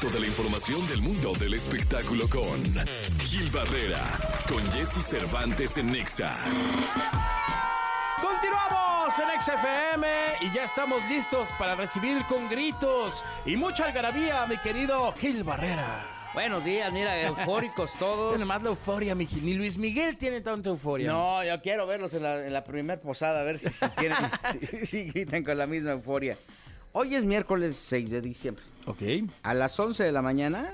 Toda la información del mundo del espectáculo con Gil Barrera, con Jesse Cervantes en Nexa. Continuamos en XFM y ya estamos listos para recibir con gritos y mucha algarabía a mi querido Gil Barrera. Buenos días, mira, eufóricos todos. Tiene más la euforia, mi Gil. Ni Luis Miguel tiene tanta euforia. No, yo quiero verlos en la, en la primer posada, a ver si, si, quieren, si, si gritan con la misma euforia. Hoy es miércoles 6 de diciembre. Ok. A las 11 de la mañana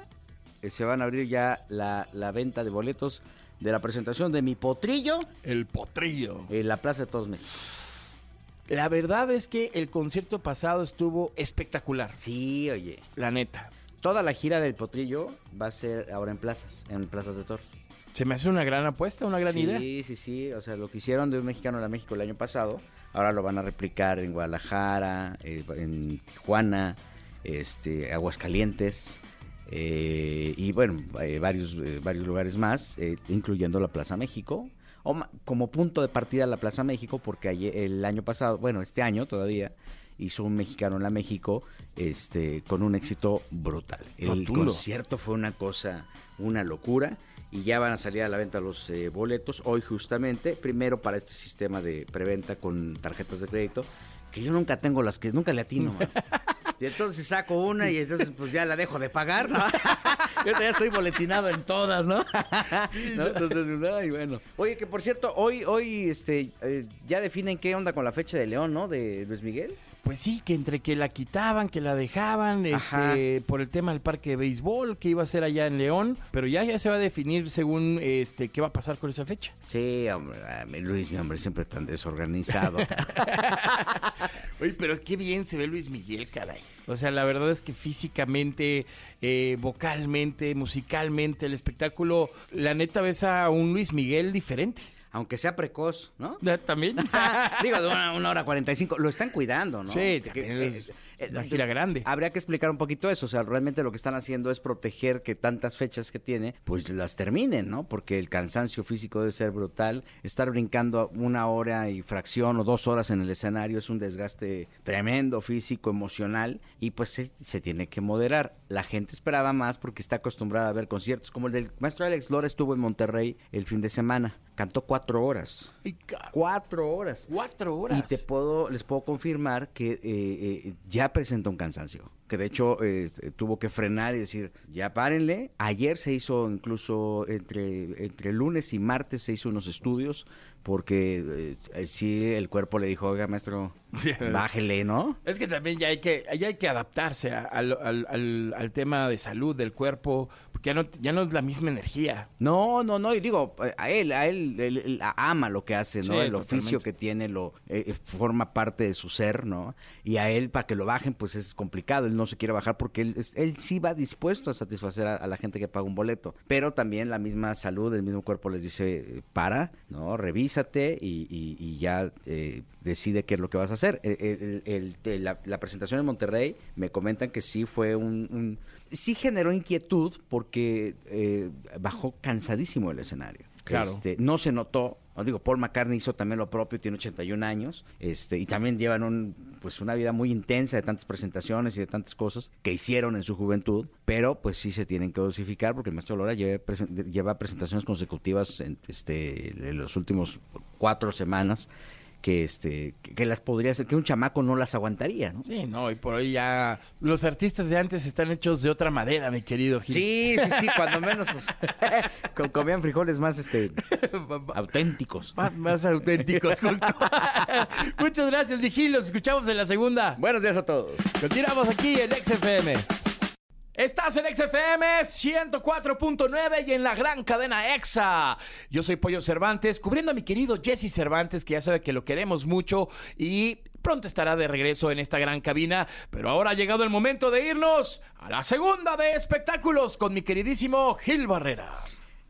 eh, se van a abrir ya la, la venta de boletos de la presentación de Mi Potrillo El potrillo. en la Plaza de Todos México. La verdad es que el concierto pasado estuvo espectacular. Sí, oye. La neta. Toda la gira del Potrillo va a ser ahora en plazas, en plazas de toros. Se me hace una gran apuesta, una gran sí, idea. Sí, sí, O sea, lo que hicieron de un mexicano a México el año pasado, ahora lo van a replicar en Guadalajara, eh, en Tijuana, este, Aguascalientes. eh, y bueno, eh, varios, eh, varios lugares más, incluyendo la Plaza México, o como punto de partida la Plaza México, porque ayer- el año pasado, bueno, este año todavía, hizo un mexicano en la México este, con un éxito brutal. El concierto fue una cosa, una locura, y ya van a salir a la venta los eh, boletos hoy justamente, primero para este sistema de preventa con tarjetas de crédito, que yo nunca tengo las que, nunca le atino. man. Y entonces saco una y entonces pues ya la dejo de pagar, ¿no? Yo ya estoy boletinado en todas, ¿no? ¿No? Entonces, ay, bueno. Oye, que por cierto, hoy, hoy, este, eh, ya definen qué onda con la fecha de León, ¿no? De Luis Miguel. Pues sí, que entre que la quitaban, que la dejaban, Ajá. este, por el tema del parque de béisbol que iba a ser allá en León, pero ya ya se va a definir según este qué va a pasar con esa fecha. Sí, hombre, Luis, mi hombre, siempre tan desorganizado. Oye, pero qué bien se ve Luis Miguel, caray. O sea, la verdad es que físicamente, eh, vocalmente, musicalmente, el espectáculo, la neta ves a un Luis Miguel diferente. Aunque sea precoz, ¿no? También. Digo, de una, una hora 45. Lo están cuidando, ¿no? Sí, Que- es una gira grande. Habría que explicar un poquito eso. O sea, realmente lo que están haciendo es proteger que tantas fechas que tiene, pues las terminen, ¿no? Porque el cansancio físico debe ser brutal. Estar brincando una hora y fracción o dos horas en el escenario es un desgaste tremendo físico, emocional. Y pues se, se tiene que moderar. La gente esperaba más porque está acostumbrada a ver conciertos. Como el del maestro Alex Lora estuvo en Monterrey el fin de semana. Cantó cuatro horas. Ay, Cuatro horas. Cuatro horas. Y te puedo, les puedo confirmar que eh, eh, ya presenta un cansancio. Que de hecho eh, tuvo que frenar y decir, ya párenle. Ayer se hizo incluso entre, entre lunes y martes se hizo unos estudios porque eh, sí el cuerpo le dijo, oiga maestro, Sí. bájele, ¿no? Es que también ya hay que, ya hay que adaptarse a- al, al- al- al tema de salud del cuerpo, porque ya no, ya no es la misma energía. No, no, no, y digo, eh, a él, a él, él- él ama lo que hace, ¿no? Sí, el oficio que tiene lo eh, eh, forma parte de su ser, ¿no? Y a él, para que lo bajen, pues es complicado, él no se quiere bajar porque él, sí va dispuesto a satisfacer a, a la gente que paga un boleto, pero también la misma salud, el mismo cuerpo les dice, eh, para, ¿no? Revísate y, y- y ya eh, decide qué es lo que vas a hacer. El- el- el- el- la, la presentación en Monterrey me comentan que sí fue un... un- sí generó inquietud porque eh, bajó cansadísimo el escenario. Claro. Este, no se notó. Digo, Paul McCartney hizo también lo propio, tiene 81 años, este, y también llevan un, pues una vida muy intensa de tantas presentaciones y de tantas cosas que hicieron en su juventud, pero pues sí se tienen que dosificar porque el maestro Lora lleva, lleva presentaciones consecutivas en, este, en los últimos cuatro semanas que este que, las podría hacer, que un chamaco no las aguantaría, ¿no? Sí, no, y por hoy ya los artistas de antes están hechos de otra madera, mi querido Gil. Sí, sí, sí, cuando menos pues co- comían frijoles más este auténticos. Más, más auténticos, justo. Muchas gracias, Vigil. Los escuchamos en la segunda. Buenos días a todos. Continuamos aquí en XFM. Estás en XFM 104.9 y en la gran cadena EXA. Yo soy Pollo Cervantes, cubriendo a mi querido Jesse Cervantes, que ya sabe que lo queremos mucho y pronto estará de regreso en esta gran cabina. Pero ahora ha llegado el momento de irnos a la segunda de espectáculos con mi queridísimo Gil Barrera.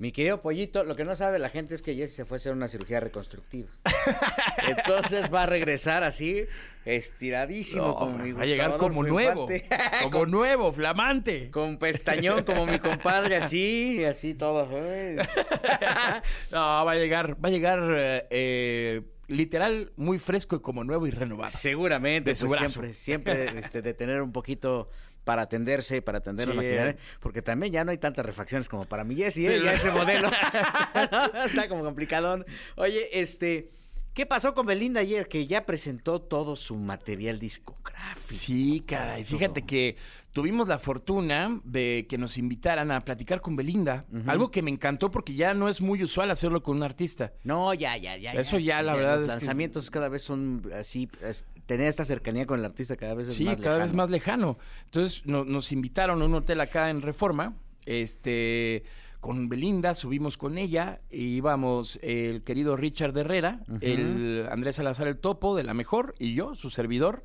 Mi querido pollito, lo que no sabe la gente es que Jesse se fue a hacer una cirugía reconstructiva. Entonces va a regresar así, estiradísimo, No, como mi va a llegar como nuevo, como con, nuevo, flamante. con pestañón, como mi compadre, así, así todo. No, va a llegar, va a llegar eh, literal muy fresco y como nuevo y renovado. Seguramente, De su pues brazo. siempre, siempre este, de tener un poquito para atenderse, para atender la Sí. maquinaria, porque también ya no hay tantas refacciones como para mi Jessy, ¿eh? Ya ese modelo está como complicadón. Oye, este, ¿qué pasó con Belinda ayer? Que ya presentó todo su material discográfico. Sí, caray. Fíjate que tuvimos la fortuna de que nos invitaran a platicar con Belinda. Algo que me encantó porque ya no es muy usual hacerlo con un artista. No, ya, ya, ya. Eso ya, la verdad Los es que- lanzamientos cada vez son así, es- tener esta cercanía con el artista cada vez es Sí, más cada vez lejano. más lejano. Entonces no- nos invitaron a un hotel acá en Reforma, este, con Belinda, subimos con ella, y íbamos el querido Richard Herrera, el Andrés Salazar el Topo, de la mejor, y yo, su servidor,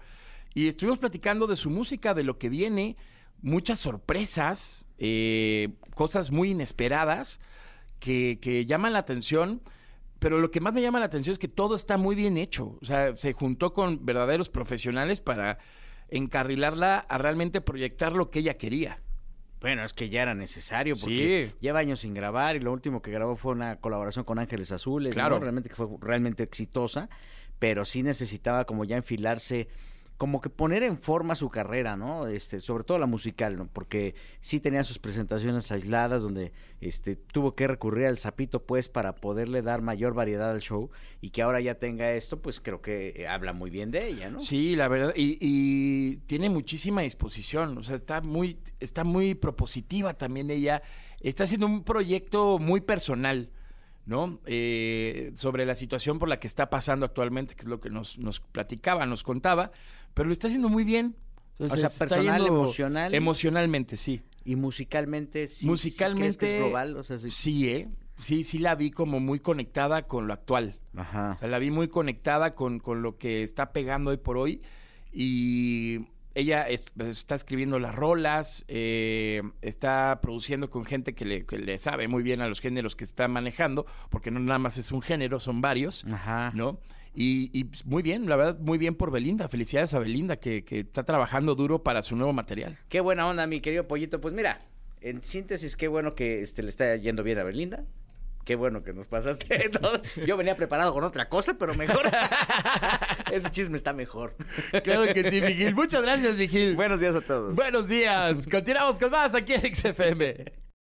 y estuvimos platicando de su música, de lo que viene, muchas sorpresas, eh, cosas muy inesperadas que, que llaman la atención. Pero lo que más me llama la atención es que todo está muy bien hecho. O sea, se juntó con verdaderos profesionales para encarrilarla a realmente proyectar lo que ella quería. Bueno, es que ya era necesario porque Sí. lleva años sin grabar y lo último que grabó fue una colaboración con Ángeles Azules, Claro. ¿no? realmente que fue realmente exitosa, pero sí necesitaba como ya enfilarse, como que poner en forma su carrera, ¿no? Este, sobre todo la musical, ¿no? Porque sí tenía sus presentaciones aisladas donde este tuvo que recurrir al sapito pues para poderle dar mayor variedad al show y que ahora ya tenga esto, pues creo que habla muy bien de ella, ¿no? Sí, la verdad. Y, y tiene muchísima disposición. O sea, está muy, está muy propositiva también ella. Está haciendo un proyecto muy personal, ¿no? Eh, sobre la situación por la que está pasando actualmente, que es lo que nos, nos platicaba, nos contaba. Pero lo está haciendo muy bien. O se sea, personal, emocional. Emocionalmente, sí. Y musicalmente, sí, sí Musicalmente. crees que es global, o sea, sí. Sí, ¿eh? Sí, sí la vi como muy conectada con lo actual. Ajá. O sea, la vi muy conectada con, con lo que está pegando hoy por hoy. Y ella es- está escribiendo las rolas, eh, está produciendo con gente que le, que le sabe muy bien a los géneros que está manejando, porque no nada más es un género, son varios, Ajá. ¿no? Y, y, pues, muy bien, la verdad, muy bien por Belinda. Felicidades a Belinda, que, que está trabajando duro para su nuevo material. Qué buena onda, mi querido pollito. Pues mira, en síntesis, qué bueno que este, le está yendo bien a Belinda. Qué bueno que nos pasaste todo. Yo venía preparado con otra cosa, pero mejor. Ese chisme está mejor. Claro que sí, Miguel. Muchas gracias, Miguel. Buenos días a todos. Buenos días. Continuamos con más aquí en XFM.